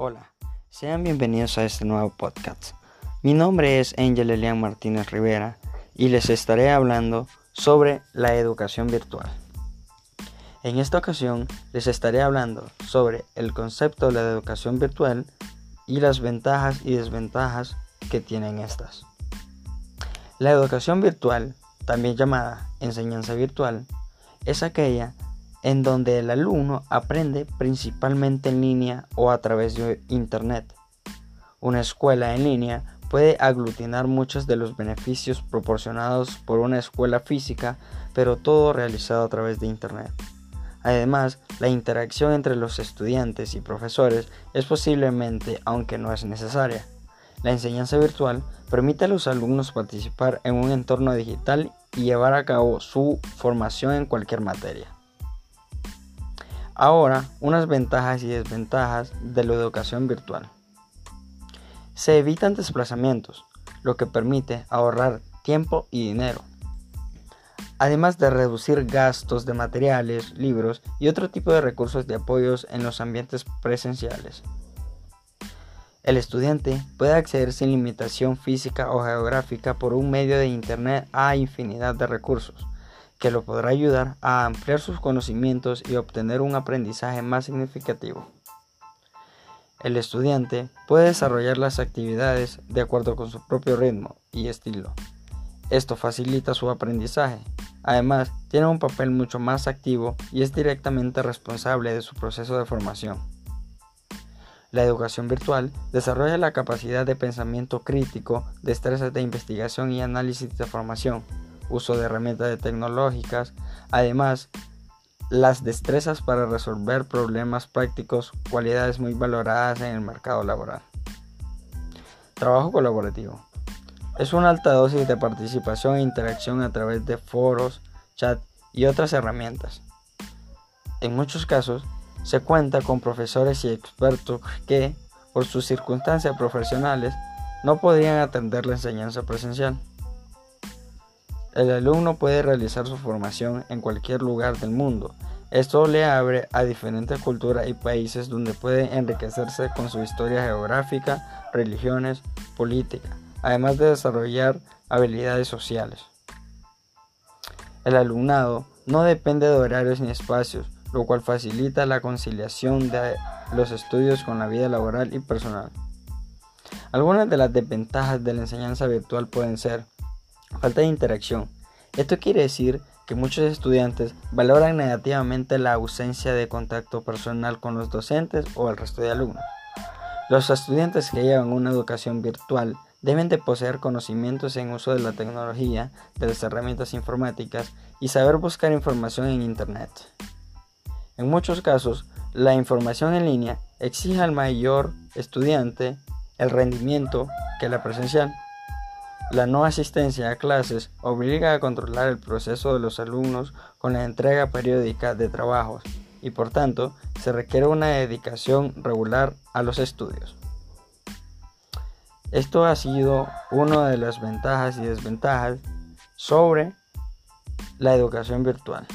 Hola, sean bienvenidos a este nuevo podcast. Mi nombre es Angel Elian Martínez Rivera y les estaré hablando sobre la educación virtual. En esta ocasión les estaré hablando sobre el concepto de la educación virtual y las ventajas y desventajas que tienen estas. La educación virtual, también llamada enseñanza virtual, es aquella en donde el alumno aprende principalmente en línea o a través de Internet. Una escuela en línea puede aglutinar muchos de los beneficios proporcionados por una escuela física, pero todo realizado a través de Internet. Además, la interacción entre los estudiantes y profesores es posiblemente, aunque no es necesaria. La enseñanza virtual permite a los alumnos participar en un entorno digital y llevar a cabo su formación en cualquier materia. Ahora, unas ventajas y desventajas de la educación virtual. Se evitan desplazamientos, lo que permite ahorrar tiempo y dinero, además de reducir gastos de materiales, libros y otro tipo de recursos de apoyos en los ambientes presenciales. El estudiante puede acceder sin limitación física o geográfica por un medio de Internet a infinidad de recursos, que lo podrá ayudar a ampliar sus conocimientos y obtener un aprendizaje más significativo. El estudiante puede desarrollar las actividades de acuerdo con su propio ritmo y estilo. Esto facilita su aprendizaje. Además, tiene un papel mucho más activo y es directamente responsable de su proceso de formación. La educación virtual desarrolla la capacidad de pensamiento crítico, destrezas de investigación y análisis de formación, uso de herramientas tecnológicas, además las destrezas para resolver problemas prácticos, cualidades muy valoradas en el mercado laboral. Trabajo colaborativo. Es una alta dosis de participación e interacción a través de foros, chat y otras herramientas. En muchos casos, se cuenta con profesores y expertos que, por sus circunstancias profesionales, no podrían atender la enseñanza presencial. El alumno puede realizar su formación en cualquier lugar del mundo. Esto le abre a diferentes culturas y países donde puede enriquecerse con su historia geográfica, religiones, política, además de desarrollar habilidades sociales. El alumnado no depende de horarios ni espacios, lo cual facilita la conciliación de los estudios con la vida laboral y personal. Algunas de las desventajas de la enseñanza virtual pueden ser Falta de interacción. Esto quiere decir que muchos estudiantes valoran negativamente la ausencia de contacto personal con los docentes o el resto de alumnos. Los estudiantes que llevan una educación virtual deben de poseer conocimientos en uso de la tecnología, de las herramientas informáticas y saber buscar información en Internet. En muchos casos, la información en línea exige al mayor estudiante el rendimiento que la presencial. La no asistencia a clases obliga a controlar el proceso de los alumnos con la entrega periódica de trabajos y por tanto se requiere una dedicación regular a los estudios. Esto ha sido una de las ventajas y desventajas sobre la educación virtual.